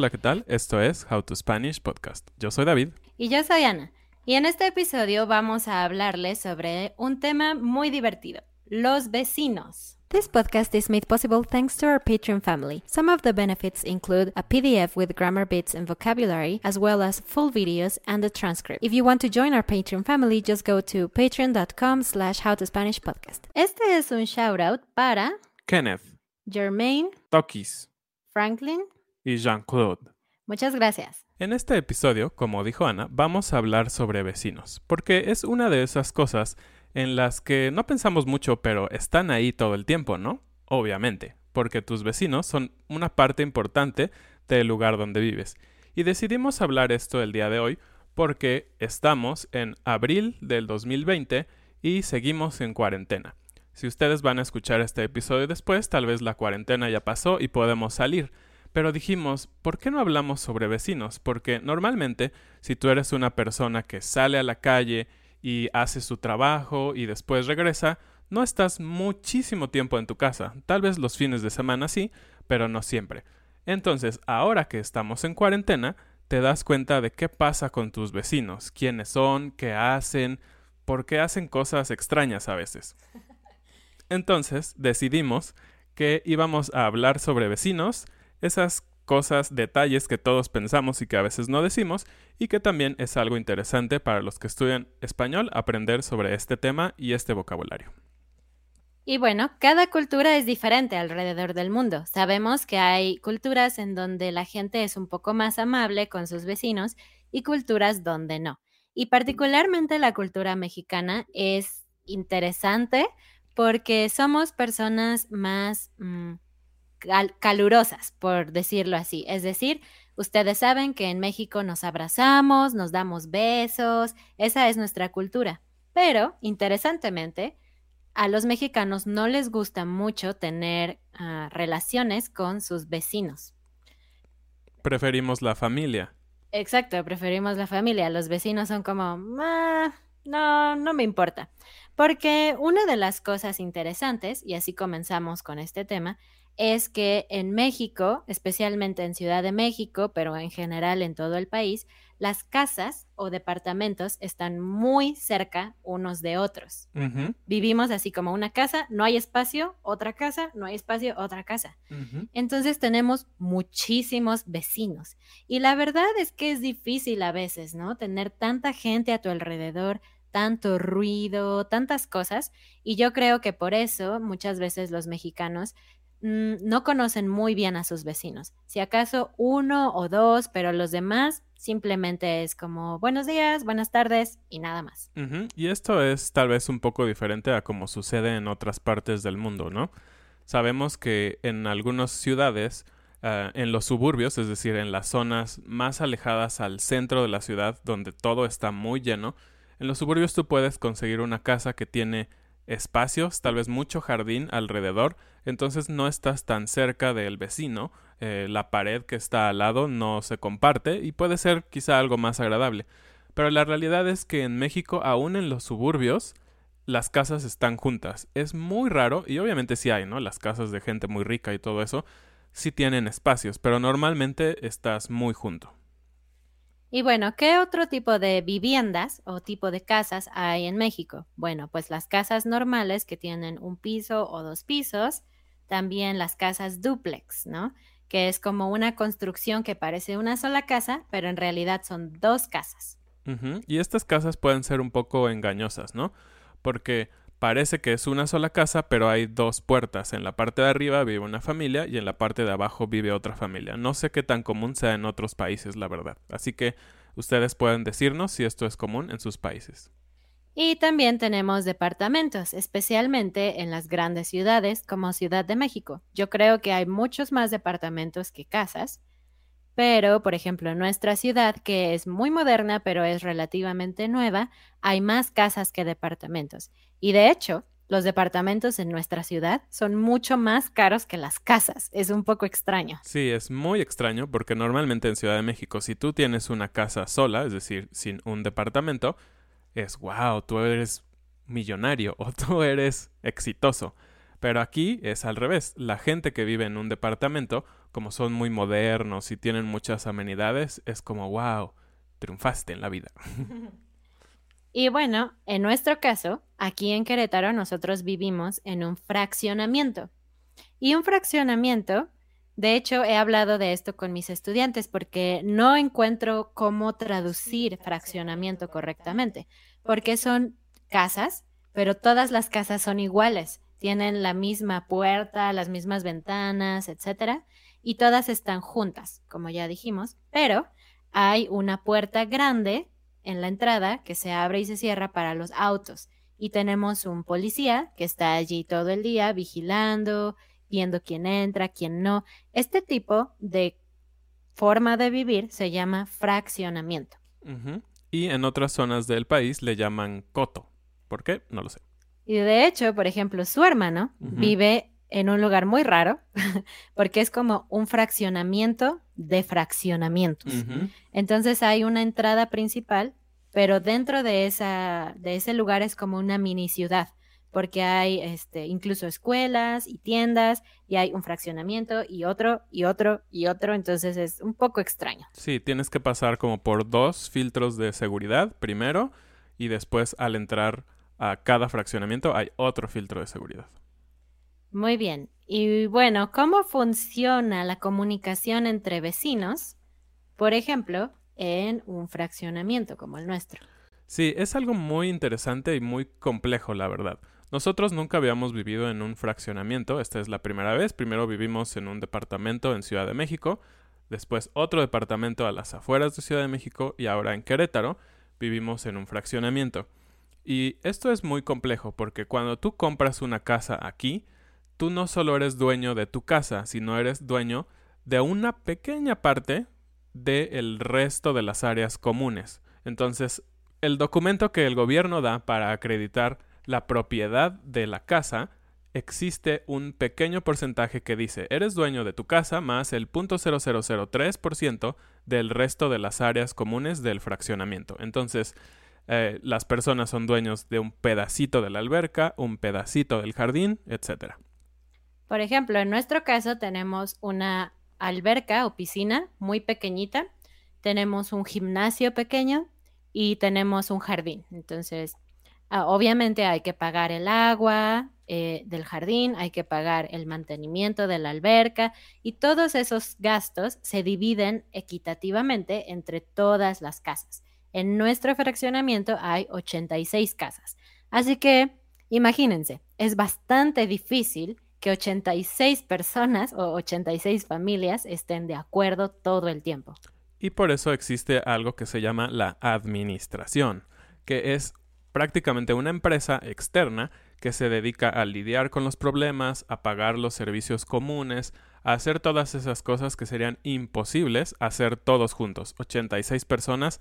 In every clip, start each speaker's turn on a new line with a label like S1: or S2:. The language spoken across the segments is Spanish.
S1: Hola, ¿qué tal? Esto es How to Spanish Podcast. Yo soy David.
S2: Y yo soy Ana. Y en este episodio vamos a hablarles sobre un tema muy divertido, los vecinos.
S3: This podcast is made possible thanks to our Patreon family. Some of the benefits include a PDF with grammar bits and vocabulary, as well as full videos and a transcript. If you want to join our Patreon family, just go to patreon.com slash howtospanishpodcast.
S2: Este es un shout out para
S1: Kenneth,
S2: Jermaine,
S1: Tokis
S2: Franklin.
S1: Y Jean-Claude.
S2: Muchas gracias.
S1: En este episodio, como dijo Ana, vamos a hablar sobre vecinos, porque es una de esas cosas en las que no pensamos mucho, pero están ahí todo el tiempo, ¿no? Obviamente, porque tus vecinos son una parte importante del lugar donde vives. Y decidimos hablar esto el día de hoy porque estamos en abril del 2020 y seguimos en cuarentena. Si ustedes van a escuchar este episodio después, tal vez la cuarentena ya pasó y podemos salir. Pero dijimos, ¿por qué no hablamos sobre vecinos? Porque normalmente, si tú eres una persona que sale a la calle y hace su trabajo y después regresa, no estás muchísimo tiempo en tu casa. Tal vez los fines de semana sí, pero no siempre. Entonces, ahora que estamos en cuarentena, te das cuenta de qué pasa con tus vecinos, quiénes son, qué hacen, por qué hacen cosas extrañas a veces. Entonces, decidimos que íbamos a hablar sobre vecinos, esas cosas, detalles que todos pensamos y que a veces no decimos, y que también es algo interesante para los que estudian español aprender sobre este tema y este vocabulario.
S2: Y bueno, cada cultura es diferente alrededor del mundo. Sabemos que hay culturas en donde la gente es un poco más amable con sus vecinos y culturas donde no. Y particularmente la cultura mexicana es interesante porque somos personas más mm, cal- calurosas, por decirlo así. Es decir, ustedes saben que en México nos abrazamos, nos damos besos, esa es nuestra cultura. Pero, interesantemente, a los mexicanos no les gusta mucho tener ah, relaciones con sus vecinos.
S1: Preferimos la familia.
S2: Exacto, preferimos la familia. Los vecinos son como, "Ah, no, no me importa. Porque una de las cosas interesantes, y así comenzamos con este tema, es que en México, especialmente en Ciudad de México, pero en general en todo el país, las casas o departamentos están muy cerca unos de otros. Vivimos así como una casa, no hay espacio, otra casa, no hay espacio, otra casa. Entonces tenemos muchísimos vecinos. Y la verdad es que es difícil a veces, ¿no? Tener tanta gente a tu alrededor, tanto ruido, tantas cosas. Y yo creo que por eso muchas veces los mexicanos mm, no conocen muy bien a sus vecinos. Si acaso uno o dos, pero los demás simplemente es como buenos días, buenas tardes y nada más.
S1: Y esto es tal vez un poco diferente a como sucede en otras partes del mundo, ¿no? Sabemos que en algunas ciudades, ah, en los suburbios, es decir, en las zonas más alejadas al centro de la ciudad, donde todo está muy lleno, en los suburbios tú puedes conseguir una casa que tiene espacios, tal vez mucho jardín alrededor, entonces no estás tan cerca del vecino, eh, la pared que está al lado no se comparte y puede ser quizá algo más agradable. Pero la realidad es que en México, aún en los suburbios, las casas están juntas. Es muy raro, y obviamente sí hay, ¿no? Las casas de gente muy rica y todo eso, sí tienen espacios, pero normalmente estás muy junto.
S2: Y bueno, ¿qué otro tipo de viviendas o tipo de casas hay en México? Bueno, pues las casas normales que tienen un piso o dos pisos, también las casas duplex, ¿no? Que es como una construcción que parece una sola casa, pero en realidad son dos casas.
S1: Y estas casas pueden ser un poco engañosas, ¿no? Porque parece que es una sola casa, pero hay dos puertas. En la parte de arriba vive una familia y en la parte de abajo vive otra familia. No sé qué tan común sea en otros países, la verdad. Así que ustedes pueden decirnos si esto es común en sus países.
S2: Y también tenemos departamentos, especialmente en las grandes ciudades como Ciudad de México. Yo creo que hay muchos más departamentos que casas, pero por ejemplo en nuestra ciudad, que es muy moderna pero es relativamente nueva, hay más casas que departamentos. Y de hecho, los departamentos en nuestra ciudad son mucho más caros que las casas. Es un poco extraño.
S1: Sí, es muy extraño porque normalmente en Ciudad de México, si tú tienes una casa sola, es decir, sin un departamento, es wow, tú eres millonario o tú eres exitoso. Pero aquí es al revés. La gente que vive en un departamento, como son muy modernos y tienen muchas amenidades, es como wow, triunfaste en la vida.
S2: Y bueno, en nuestro caso, aquí en Querétaro nosotros vivimos en un fraccionamiento. Y un fraccionamiento, de hecho, he hablado de esto con mis estudiantes porque no encuentro cómo traducir fraccionamiento correctamente, porque son casas, pero todas las casas son iguales, tienen la misma puerta, las mismas ventanas, etcétera, y todas están juntas, como ya dijimos, pero hay una puerta grande en la entrada que se abre y se cierra para los autos. Y tenemos un policía que está allí todo el día vigilando, viendo quién entra, quién no. Este tipo de forma de vivir se llama fraccionamiento.
S1: Y en otras zonas del país le llaman coto. ¿Por qué? No lo sé.
S2: Y de hecho, por ejemplo, su hermano vive en un lugar muy raro porque es como un fraccionamiento de fraccionamientos. Entonces hay una entrada principal, pero dentro de, esa, de ese lugar es como una mini ciudad, porque hay este, incluso escuelas y tiendas, y hay un fraccionamiento y otro y otro y otro, entonces es un poco extraño.
S1: Sí, tienes que pasar como por dos filtros de seguridad primero y después al entrar a cada fraccionamiento hay otro filtro de seguridad.
S2: Muy bien. Y bueno, ¿cómo funciona la comunicación entre vecinos? Por ejemplo, en un fraccionamiento como el nuestro.
S1: Sí, es algo muy interesante y muy complejo, la verdad. Nosotros nunca habíamos vivido en un fraccionamiento, esta es la primera vez. Primero vivimos en un departamento en Ciudad de México, después otro departamento a las afueras de Ciudad de México y ahora en Querétaro vivimos en un fraccionamiento. Y esto es muy complejo porque cuando tú compras una casa aquí, tú no solo eres dueño de tu casa, sino eres dueño de una pequeña parte del resto de las áreas comunes. Entonces, el documento que el gobierno da para acreditar la propiedad de la casa, existe un pequeño porcentaje que dice, eres dueño de tu casa más el 0.0003% del resto de las áreas comunes del fraccionamiento. Entonces, eh, las personas son dueños de un pedacito de la alberca, un pedacito del jardín, etc.
S2: Por ejemplo, en nuestro caso tenemos una alberca o piscina muy pequeñita, tenemos un gimnasio pequeño y tenemos un jardín. Entonces, ah, obviamente hay que pagar el agua eh, del jardín, hay que pagar el mantenimiento de la alberca y todos esos gastos se dividen equitativamente entre todas las casas. En nuestro fraccionamiento hay 86 casas. Así que, imagínense, es bastante difícil que 86 personas o 86 familias estén de acuerdo todo el tiempo.
S1: Y por eso existe algo que se llama la administración, que es prácticamente una empresa externa que se dedica a lidiar con los problemas, a pagar los servicios comunes, a hacer todas esas cosas que serían imposibles hacer todos juntos. 86 personas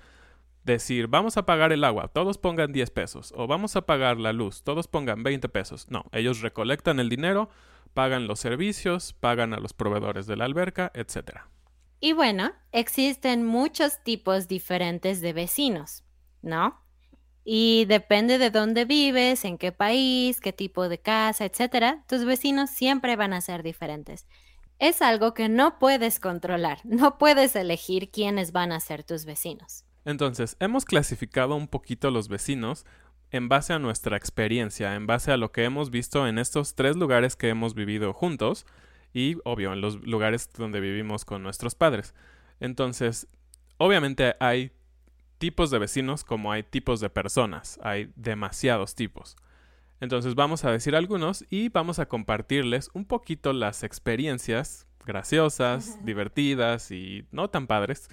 S1: decir, vamos a pagar el agua, todos pongan 10 pesos, o vamos a pagar la luz, todos pongan 20 pesos. No, ellos recolectan el dinero, pagan los servicios, pagan a los proveedores de la alberca, etc.
S2: Y bueno, existen muchos tipos diferentes de vecinos, ¿no? Y depende de dónde vives, en qué país, qué tipo de casa, etcétera, tus vecinos siempre van a ser diferentes. Es algo que no puedes controlar, no puedes elegir quiénes van a ser tus vecinos.
S1: Entonces, hemos clasificado un poquito los vecinos en base a nuestra experiencia, en base a lo que hemos visto en estos tres lugares que hemos vivido juntos y, obvio, en los lugares donde vivimos con nuestros padres. Entonces, obviamente hay tipos de vecinos como hay tipos de personas, hay demasiados tipos. Entonces vamos a decir algunos y vamos a compartirles un poquito las experiencias graciosas, divertidas y no tan padres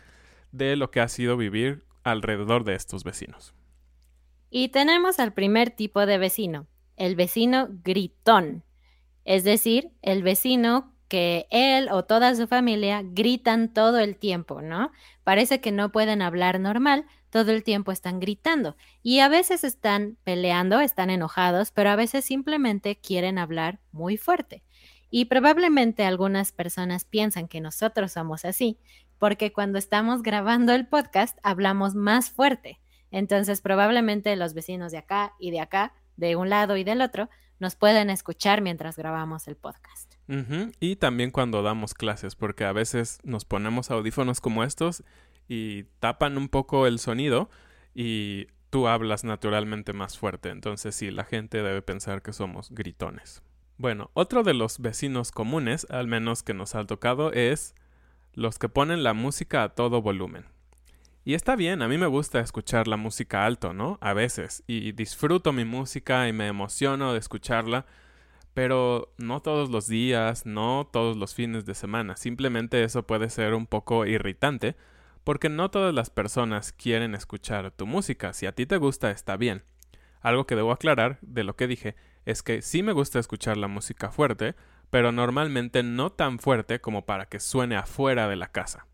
S1: de lo que ha sido vivir alrededor de estos vecinos.
S2: Y tenemos al primer tipo de vecino, el vecino gritón, es decir, el vecino que él o toda su familia gritan todo el tiempo, ¿no? Parece que no pueden hablar normal, todo el tiempo están gritando y a veces están peleando, están enojados, pero a veces simplemente quieren hablar muy fuerte. Y probablemente algunas personas piensan que nosotros somos así, porque cuando estamos grabando el podcast hablamos más fuerte. Entonces probablemente los vecinos de acá y de acá, de un lado y del otro, nos pueden escuchar mientras grabamos el podcast.
S1: Y también cuando damos clases, porque a veces nos ponemos audífonos como estos y tapan un poco el sonido y tú hablas naturalmente más fuerte. Entonces sí, la gente debe pensar que somos gritones. Bueno, otro de los vecinos comunes, al menos que nos ha tocado, es los que ponen la música a todo volumen. Y está bien, a mí me gusta escuchar la música alto, ¿no? A veces, y disfruto mi música y me emociono de escucharla, pero no todos los días, no todos los fines de semana. Simplemente eso puede ser un poco irritante, porque no todas las personas quieren escuchar tu música. Si a ti te gusta, está bien. Algo que debo aclarar de lo que dije es que sí me gusta escuchar la música fuerte, pero normalmente no tan fuerte como para que suene afuera de la casa.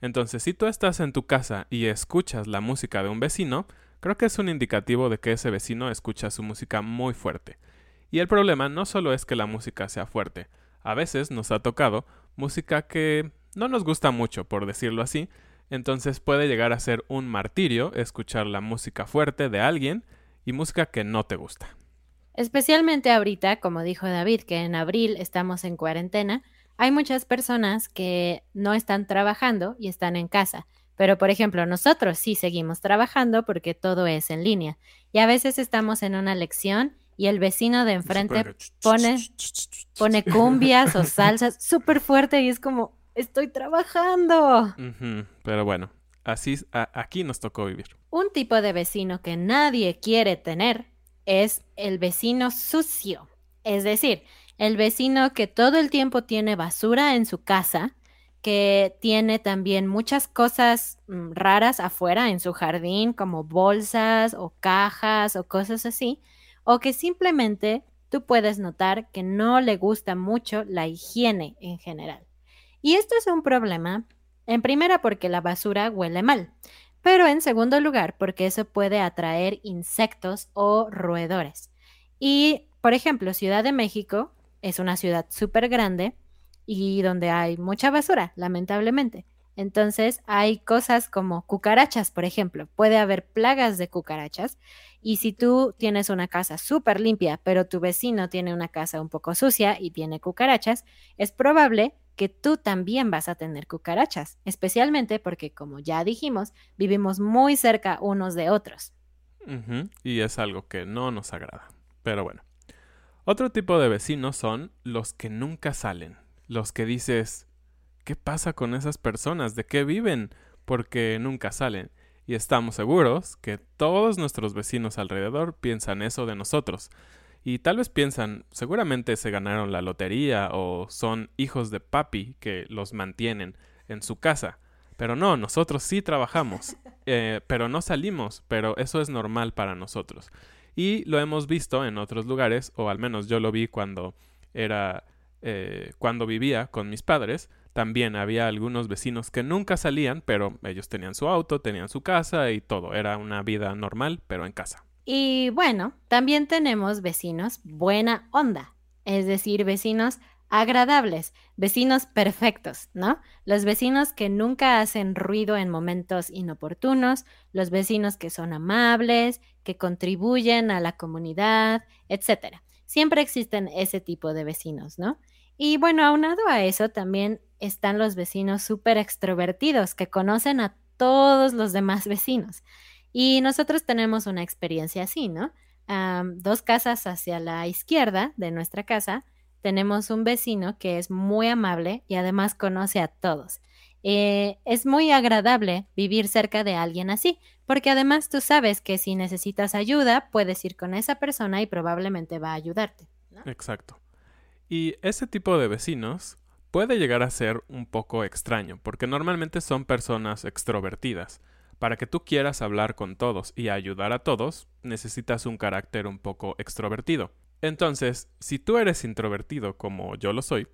S1: Entonces, si tú estás en tu casa y escuchas la música de un vecino, creo que es un indicativo de que ese vecino escucha su música muy fuerte. Y el problema no solo es que la música sea fuerte, a veces nos ha tocado música que no nos gusta mucho, por decirlo así, entonces puede llegar a ser un martirio escuchar la música fuerte de alguien y música que no te gusta.
S2: Especialmente ahorita, como dijo David, que en abril estamos en cuarentena, hay muchas personas que no están trabajando y están en casa. Pero, por ejemplo, nosotros sí seguimos trabajando porque todo es en línea. Y a veces estamos en una lección y el vecino de enfrente pone, pone cumbias o salsas súper fuerte y es como, estoy trabajando.
S1: Pero bueno, así aquí nos tocó vivir.
S2: Un tipo de vecino que nadie quiere tener es el vecino sucio. Es decir, el vecino que todo el tiempo tiene basura en su casa, que tiene también muchas cosas mm, raras afuera en su jardín, como bolsas o cajas o cosas así, o que simplemente tú puedes notar que no le gusta mucho la higiene en general. Y esto es un problema, en primera porque la basura huele mal, pero en segundo lugar porque eso puede atraer insectos o roedores. Y, por ejemplo, Ciudad de México es una ciudad súper grande y donde hay mucha basura, lamentablemente. Entonces hay cosas como cucarachas, por ejemplo. Puede haber plagas de cucarachas y si tú tienes una casa súper limpia, pero tu vecino tiene una casa un poco sucia y tiene cucarachas, es probable que tú también vas a tener cucarachas, especialmente porque, como ya dijimos, vivimos muy cerca unos de otros.
S1: Y es algo que no nos agrada. Pero bueno. Otro tipo de vecinos son los que nunca salen. Los que dices, ¿qué pasa con esas personas? ¿De qué viven? Porque nunca salen. Y estamos seguros que todos nuestros vecinos alrededor piensan eso de nosotros. Y tal vez piensan, seguramente se ganaron la lotería o son hijos de papi que los mantienen en su casa. Pero no, nosotros sí trabajamos, eh, pero no salimos, pero eso es normal para nosotros. Y lo hemos visto en otros lugares, o al menos yo lo vi cuando era, eh, cuando vivía con mis padres. También había algunos vecinos que nunca salían, pero ellos tenían su auto, tenían su casa y todo. Era una vida normal, pero en casa.
S2: Y bueno, también tenemos vecinos buena onda, es decir, vecinos agradables, vecinos perfectos, ¿no? Los vecinos que nunca hacen ruido en momentos inoportunos, los vecinos que son amables, que contribuyen a la comunidad, etc. Siempre existen ese tipo de vecinos, ¿no? Y bueno, aunado a eso también están los vecinos súper extrovertidos que conocen a todos los demás vecinos. Y nosotros tenemos una experiencia así, ¿no? dos casas hacia la izquierda de nuestra casa, tenemos un vecino que es muy amable y además conoce a todos. Eh, es muy agradable vivir cerca de alguien así, porque además tú sabes que si necesitas ayuda, puedes ir con esa persona y probablemente va a ayudarte.
S1: Exacto. Y ese tipo de vecinos puede llegar a ser un poco extraño, porque normalmente son personas extrovertidas. Para que tú quieras hablar con todos y ayudar a todos, necesitas un carácter un poco extrovertido. Entonces, si tú eres introvertido como yo lo soy,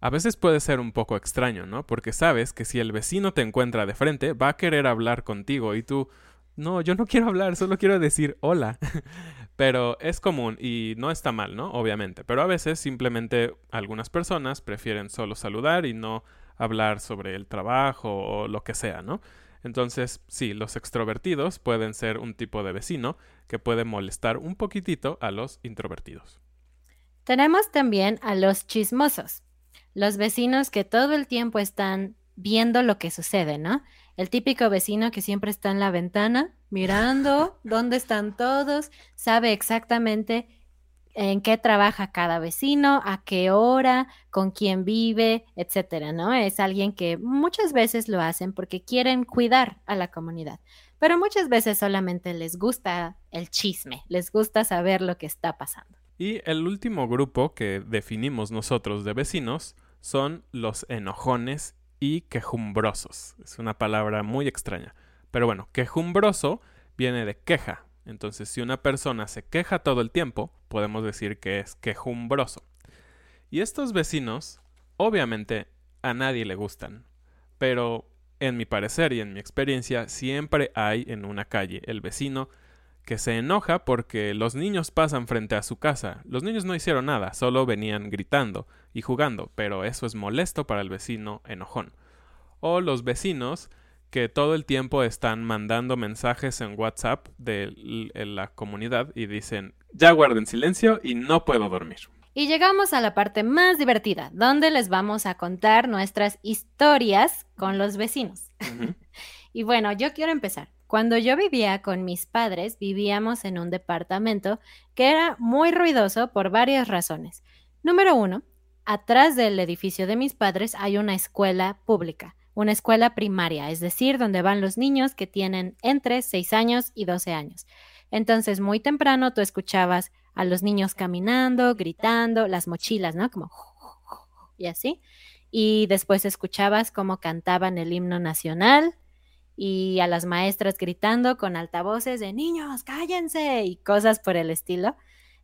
S1: a veces puede ser un poco extraño, ¿no? Porque sabes que si el vecino te encuentra de frente, va a querer hablar contigo y tú, no, yo no quiero hablar, solo quiero decir hola. Pero es común y no está mal, ¿no? Obviamente. Pero a veces simplemente algunas personas prefieren solo saludar y no hablar sobre el trabajo o lo que sea, ¿no? Entonces, sí, los extrovertidos pueden ser un tipo de vecino que puede molestar un poquitito a los introvertidos.
S2: Tenemos también a los chismosos, los vecinos que todo el tiempo están viendo lo que sucede, ¿no? El típico vecino que siempre está en la ventana mirando dónde están todos, sabe exactamente en qué trabaja cada vecino, a qué hora, con quién vive, etcétera, ¿no? Es alguien que muchas veces lo hacen porque quieren cuidar a la comunidad, pero muchas veces solamente les gusta el chisme, les gusta saber lo que está pasando.
S1: Y el último grupo que definimos nosotros de vecinos son los enojones y quejumbrosos. Es una palabra muy extraña. Pero bueno, quejumbroso viene de queja, entonces, si una persona se queja todo el tiempo, podemos decir que es quejumbroso. Y estos vecinos, obviamente, a nadie le gustan. Pero, en mi parecer y en mi experiencia, siempre hay en una calle el vecino que se enoja porque los niños pasan frente a su casa. Los niños no hicieron nada, solo venían gritando y jugando, pero eso es molesto para el vecino enojón. O los vecinos que todo el tiempo están mandando mensajes en WhatsApp de la comunidad y dicen, ya guarden silencio y no puedo dormir.
S2: Y llegamos a la parte más divertida, donde les vamos a contar nuestras historias con los vecinos. y bueno, yo quiero empezar. Cuando yo vivía con mis padres, vivíamos en un departamento que era muy ruidoso por varias razones. Número uno, atrás del edificio de mis padres hay una escuela pública una escuela primaria, es decir, donde van los niños que tienen entre 6 años y 12 años. Entonces, muy temprano tú escuchabas a los niños caminando, gritando, las mochilas, ¿no? Como y así. Y después escuchabas cómo cantaban el himno nacional y a las maestras gritando con altavoces de niños, cállense y cosas por el estilo.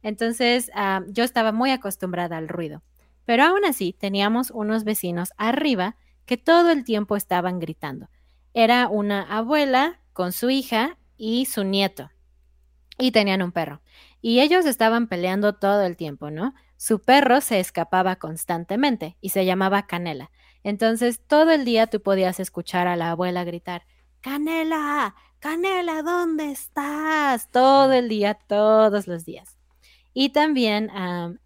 S2: Entonces, ah, yo estaba muy acostumbrada al ruido. Pero aún así, teníamos unos vecinos arriba que todo el tiempo estaban gritando. Era una abuela con su hija y su nieto. Y tenían un perro. Y ellos estaban peleando todo el tiempo, ¿no? Su perro se escapaba constantemente y se llamaba Canela. Entonces todo el día tú podías escuchar a la abuela gritar, Canela, Canela, ¿dónde estás? Todo el día, todos los días. Y también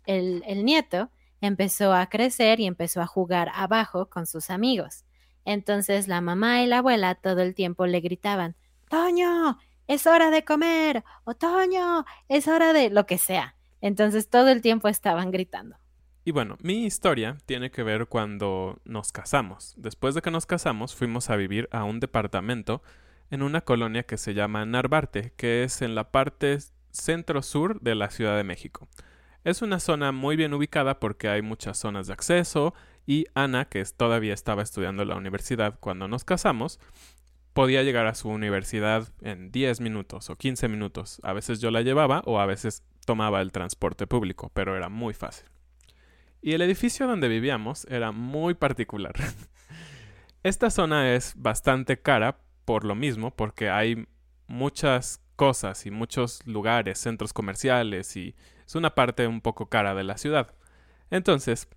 S2: el, nieto empezó a crecer y empezó a jugar abajo con sus amigos. Entonces la mamá y la abuela todo el tiempo le gritaban, Toño, es hora de comer, o Toño, es hora de lo que sea. Entonces todo el tiempo estaban gritando.
S1: Y bueno, mi historia tiene que ver cuando nos casamos. Después de que nos casamos, fuimos a vivir a un departamento en una colonia que se llama Narvarte, que es en la parte centro-sur de la Ciudad de México. Es una zona muy bien ubicada porque hay muchas zonas de acceso y Ana, que todavía estaba estudiando en la universidad cuando nos casamos, podía llegar a su universidad en 10 minutos o 15 minutos. A veces yo la llevaba o a veces tomaba el transporte público, pero era muy fácil. Y el edificio donde vivíamos era muy particular. Esta zona es bastante cara por lo mismo, porque hay muchas cosas y muchos lugares, centros comerciales y es una parte un poco cara de la ciudad. Entonces,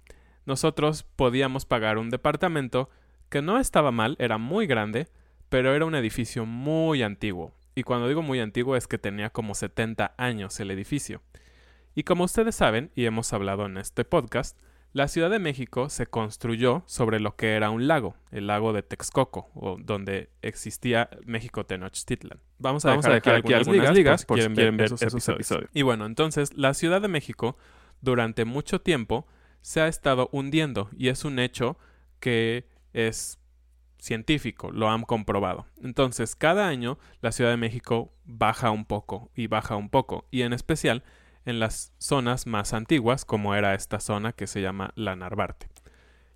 S1: nosotros podíamos pagar un departamento que no estaba mal, era muy grande, pero era un edificio muy antiguo. Y cuando digo muy antiguo es que tenía como 70 años el edificio. Y como ustedes saben, y hemos hablado en este podcast, la Ciudad de México se construyó sobre lo que era un lago, el lago de Texcoco, o donde existía México Tenochtitlan. Vamos a dejar, aquí, algunas, ligas, por si quieren, ver, esos, episodios. Y bueno, entonces la Ciudad de México durante mucho tiempo se ha estado hundiendo y es un hecho que es científico, lo han comprobado. Entonces, cada año la Ciudad de México baja un poco y baja un poco, y en especial en las zonas más antiguas, como era esta zona que se llama la Narvarte.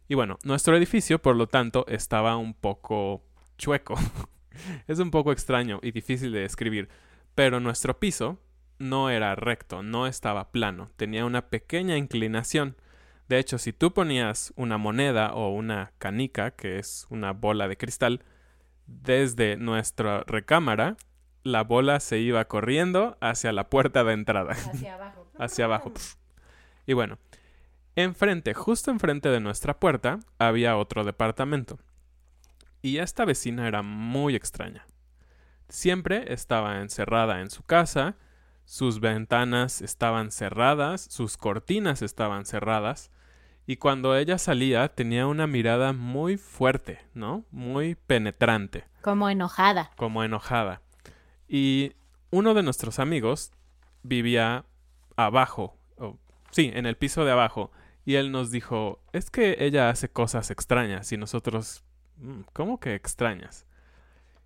S1: Y bueno, nuestro edificio, por lo tanto, estaba un poco chueco. es un poco extraño y difícil de describir, pero nuestro piso no era recto, no estaba plano, tenía una pequeña inclinación. De hecho, si tú ponías una moneda o una canica, que es una bola de cristal, desde nuestra recámara, la bola se iba corriendo hacia la puerta de entrada.
S2: Hacia abajo.
S1: hacia abajo. Y bueno, enfrente, justo enfrente de nuestra puerta, había otro departamento. Y esta vecina era muy extraña. Siempre estaba encerrada en su casa, sus ventanas estaban cerradas, sus cortinas estaban cerradas, y cuando ella salía tenía una mirada muy fuerte, ¿no? Muy penetrante.
S2: Como enojada.
S1: Como enojada. Y uno de nuestros amigos vivía abajo, sí, en el piso de abajo, y él nos dijo, es que ella hace cosas extrañas y nosotros, mm, ¿cómo que extrañas?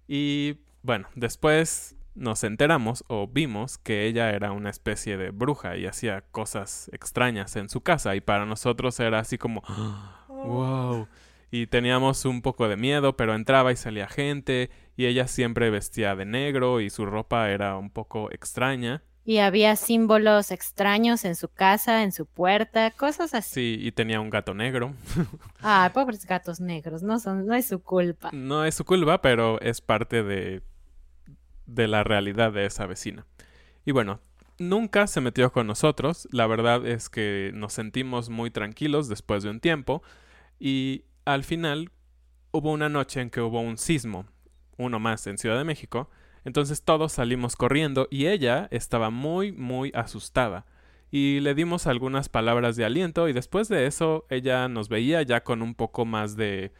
S1: Y bueno, después nos enteramos o vimos que ella era una especie de bruja y hacía cosas extrañas en su casa y para nosotros era así como, wow. Y teníamos un poco de miedo, pero entraba y salía gente y ella siempre vestía de negro y su ropa era un poco extraña.
S2: Y había símbolos extraños en su casa, en su puerta, cosas así.
S1: Sí, y tenía un gato negro.
S2: Ah, pobres gatos negros, no son, no es su culpa.
S1: No es su culpa, pero es parte de, de la realidad de esa vecina. Y bueno, nunca se metió con nosotros. La verdad es que nos sentimos muy tranquilos después de un tiempo. Y al final hubo una noche en que hubo un sismo, uno más en Ciudad de México, entonces todos salimos corriendo y ella estaba muy, muy asustada. Y le dimos algunas palabras de aliento y después de eso ella nos veía ya con un poco más de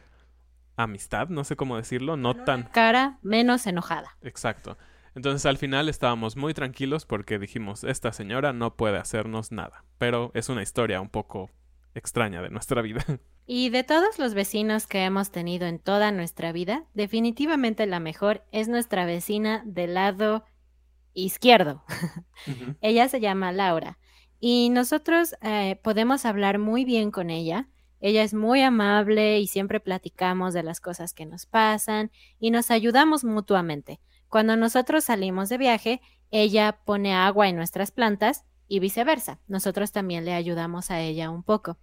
S1: amistad, no sé cómo decirlo, no tan...
S2: Cara menos enojada.
S1: Exacto. Entonces al final estábamos muy tranquilos porque dijimos, esta señora no puede hacernos nada. Pero es una historia un poco extraña de nuestra vida.
S2: Y de todos los vecinos que hemos tenido en toda nuestra vida, definitivamente la mejor es nuestra vecina del lado izquierdo. ella se llama Laura y nosotros eh, podemos hablar muy bien con ella. Ella es muy amable y siempre platicamos de las cosas que nos pasan y nos ayudamos mutuamente. Cuando nosotros salimos de viaje, ella pone agua en nuestras plantas y viceversa. Nosotros también le ayudamos a ella un poco.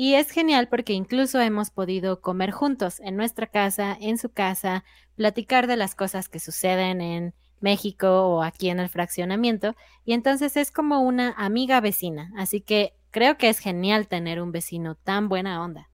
S2: Y es genial porque incluso hemos podido comer juntos en nuestra casa, en su casa, platicar de las cosas que suceden en México o aquí en el fraccionamiento. Y entonces es como una amiga vecina. Así que creo que es genial tener un vecino tan buena onda.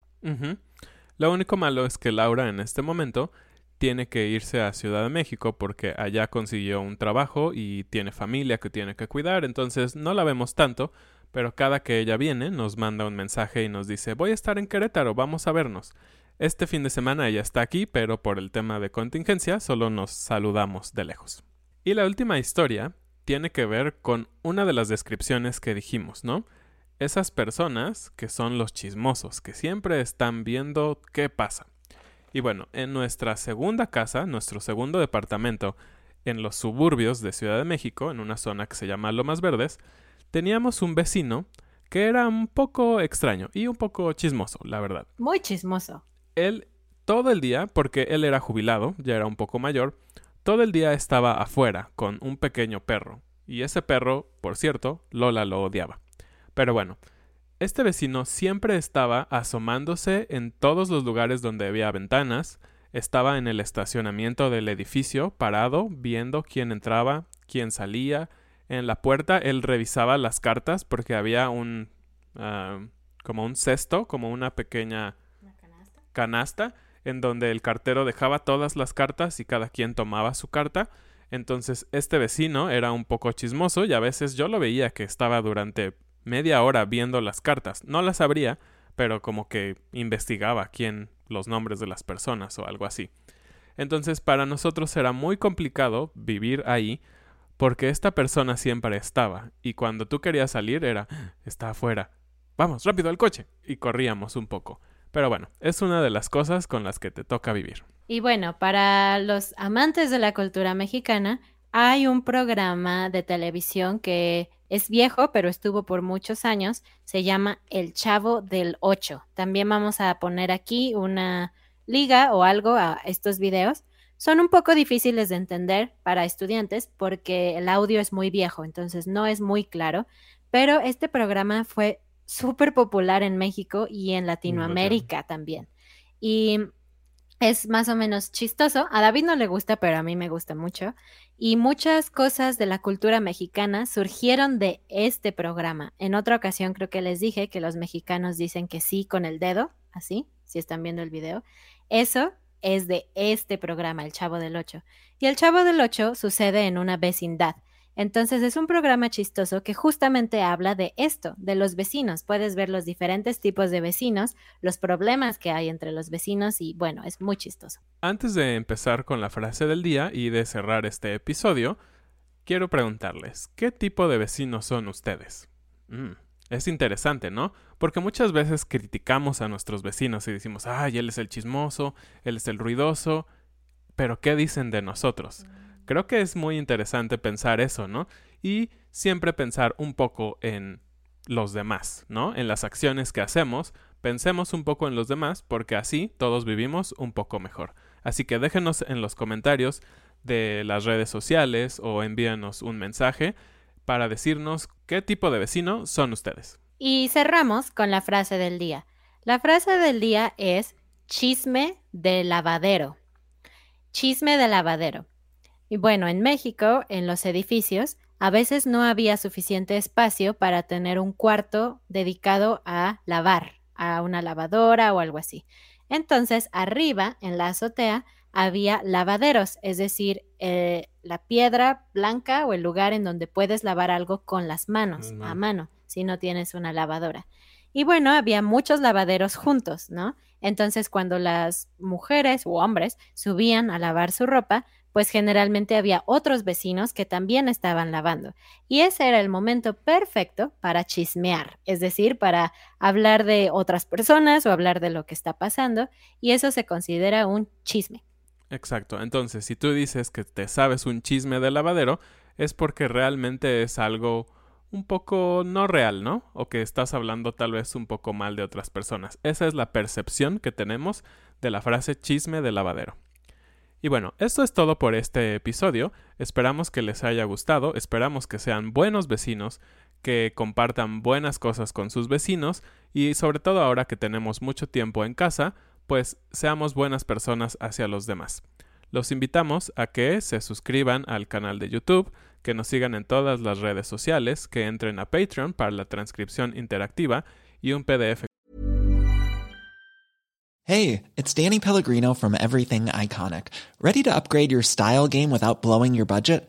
S1: Lo único malo es que Laura en este momento tiene que irse a Ciudad de México porque allá consiguió un trabajo y tiene familia que tiene que cuidar, entonces no la vemos tanto, pero cada que ella viene nos manda un mensaje y nos dice voy a estar en Querétaro, vamos a vernos. Este fin de semana ella está aquí, pero por el tema de contingencia solo nos saludamos de lejos. Y la última historia tiene que ver con una de las descripciones que dijimos, ¿no? Esas personas que son los chismosos, que siempre están viendo qué pasa. Y bueno, en nuestra segunda casa, nuestro segundo departamento, en los suburbios de Ciudad de México, en una zona que se llama Lomas Verdes, teníamos un vecino que era un poco extraño y un poco chismoso, la verdad.
S2: Muy chismoso.
S1: Él todo el día, porque él era jubilado, ya era un poco mayor, todo el día estaba afuera con un pequeño perro. Y ese perro, por cierto, Lola lo odiaba. Pero bueno, este vecino siempre estaba asomándose en todos los lugares donde había ventanas, estaba en el estacionamiento del edificio, parado, viendo quién entraba, quién salía. En la puerta él revisaba las cartas porque había un... Ah, como un cesto, como una pequeña
S2: canasta?
S1: canasta en donde el cartero dejaba todas las cartas y cada quien tomaba su carta. Entonces este vecino era un poco chismoso y a veces yo lo veía que estaba durante media hora viendo las cartas. No las abría, pero como que investigaba quién los nombres de las personas o algo así. Entonces para nosotros era muy complicado vivir ahí porque esta persona siempre estaba y cuando tú querías salir era está afuera. Vamos, rápido al coche. y corríamos un poco. Pero bueno, es una de las cosas con las que te toca vivir.
S2: Y bueno, para los amantes de la cultura mexicana, hay un programa de televisión que es viejo, pero estuvo por muchos años. Se llama El Chavo del Ocho. También vamos a poner aquí una liga o algo a estos videos. Son un poco difíciles de entender para estudiantes porque el audio es muy viejo, entonces no es muy claro. Pero este programa fue súper popular en México y en Latinoamérica también. Y es más o menos chistoso. A David no le gusta, pero a mí me gusta mucho. Y muchas cosas de la cultura mexicana surgieron de este programa. En otra ocasión creo que les dije que los mexicanos dicen que sí con el dedo, así, si están viendo el video. Eso es de este programa, El Chavo del Ocho. Y El Chavo del Ocho sucede en una vecindad. Entonces es un programa chistoso que justamente habla de esto, de los vecinos. Puedes ver los diferentes tipos de vecinos, los problemas que hay entre los vecinos y bueno, es muy chistoso.
S1: Antes de empezar con la frase del día y de cerrar este episodio, quiero preguntarles, ¿qué tipo de vecinos son ustedes? Mm, es interesante, ¿no? Porque muchas veces criticamos a nuestros vecinos y decimos, ay, él es el chismoso, él es el ruidoso, pero ¿qué dicen de nosotros? Creo que es muy interesante pensar eso, ¿no? Y siempre pensar un poco en los demás, ¿no? En las acciones que hacemos, pensemos un poco en los demás porque así todos vivimos un poco mejor. Así que déjenos en los comentarios de las redes sociales o envíanos un mensaje para decirnos qué tipo de vecino son ustedes.
S2: Y cerramos con la frase del día. La frase del día es chisme de lavadero. Chisme de lavadero. Y bueno, en México, en los edificios, a veces no había suficiente espacio para tener un cuarto dedicado a lavar, a una lavadora o algo así. Entonces, arriba, en la azotea, había lavaderos, es decir, eh, la piedra blanca o el lugar en donde puedes lavar algo con las manos, a mano, si no tienes una lavadora. Y bueno, había muchos lavaderos juntos, ¿no? Entonces, cuando las mujeres u hombres subían a lavar su ropa, pues generalmente había otros vecinos que también estaban lavando. Y ese era el momento perfecto para chismear, es decir, para hablar de otras personas o hablar de lo que está pasando, y eso se considera un chisme.
S1: Exacto, entonces si tú dices que te sabes un chisme de lavadero, es porque realmente es algo un poco no real, ¿no? O que estás hablando tal vez un poco mal de otras personas. Esa es la percepción que tenemos de la frase chisme de lavadero. Y bueno, esto es todo por este episodio. Esperamos que les haya gustado, esperamos que sean buenos vecinos, que compartan buenas cosas con sus vecinos y sobre todo ahora que tenemos mucho tiempo en casa, pues seamos buenas personas hacia los demás. Los invitamos a que se suscriban al canal de YouTube, que nos sigan en todas las redes sociales, que entren a Patreon para la transcripción interactiva y un PDF
S4: Hey, it's Danny Pellegrino from Everything Iconic. Ready to upgrade your style game without blowing your budget?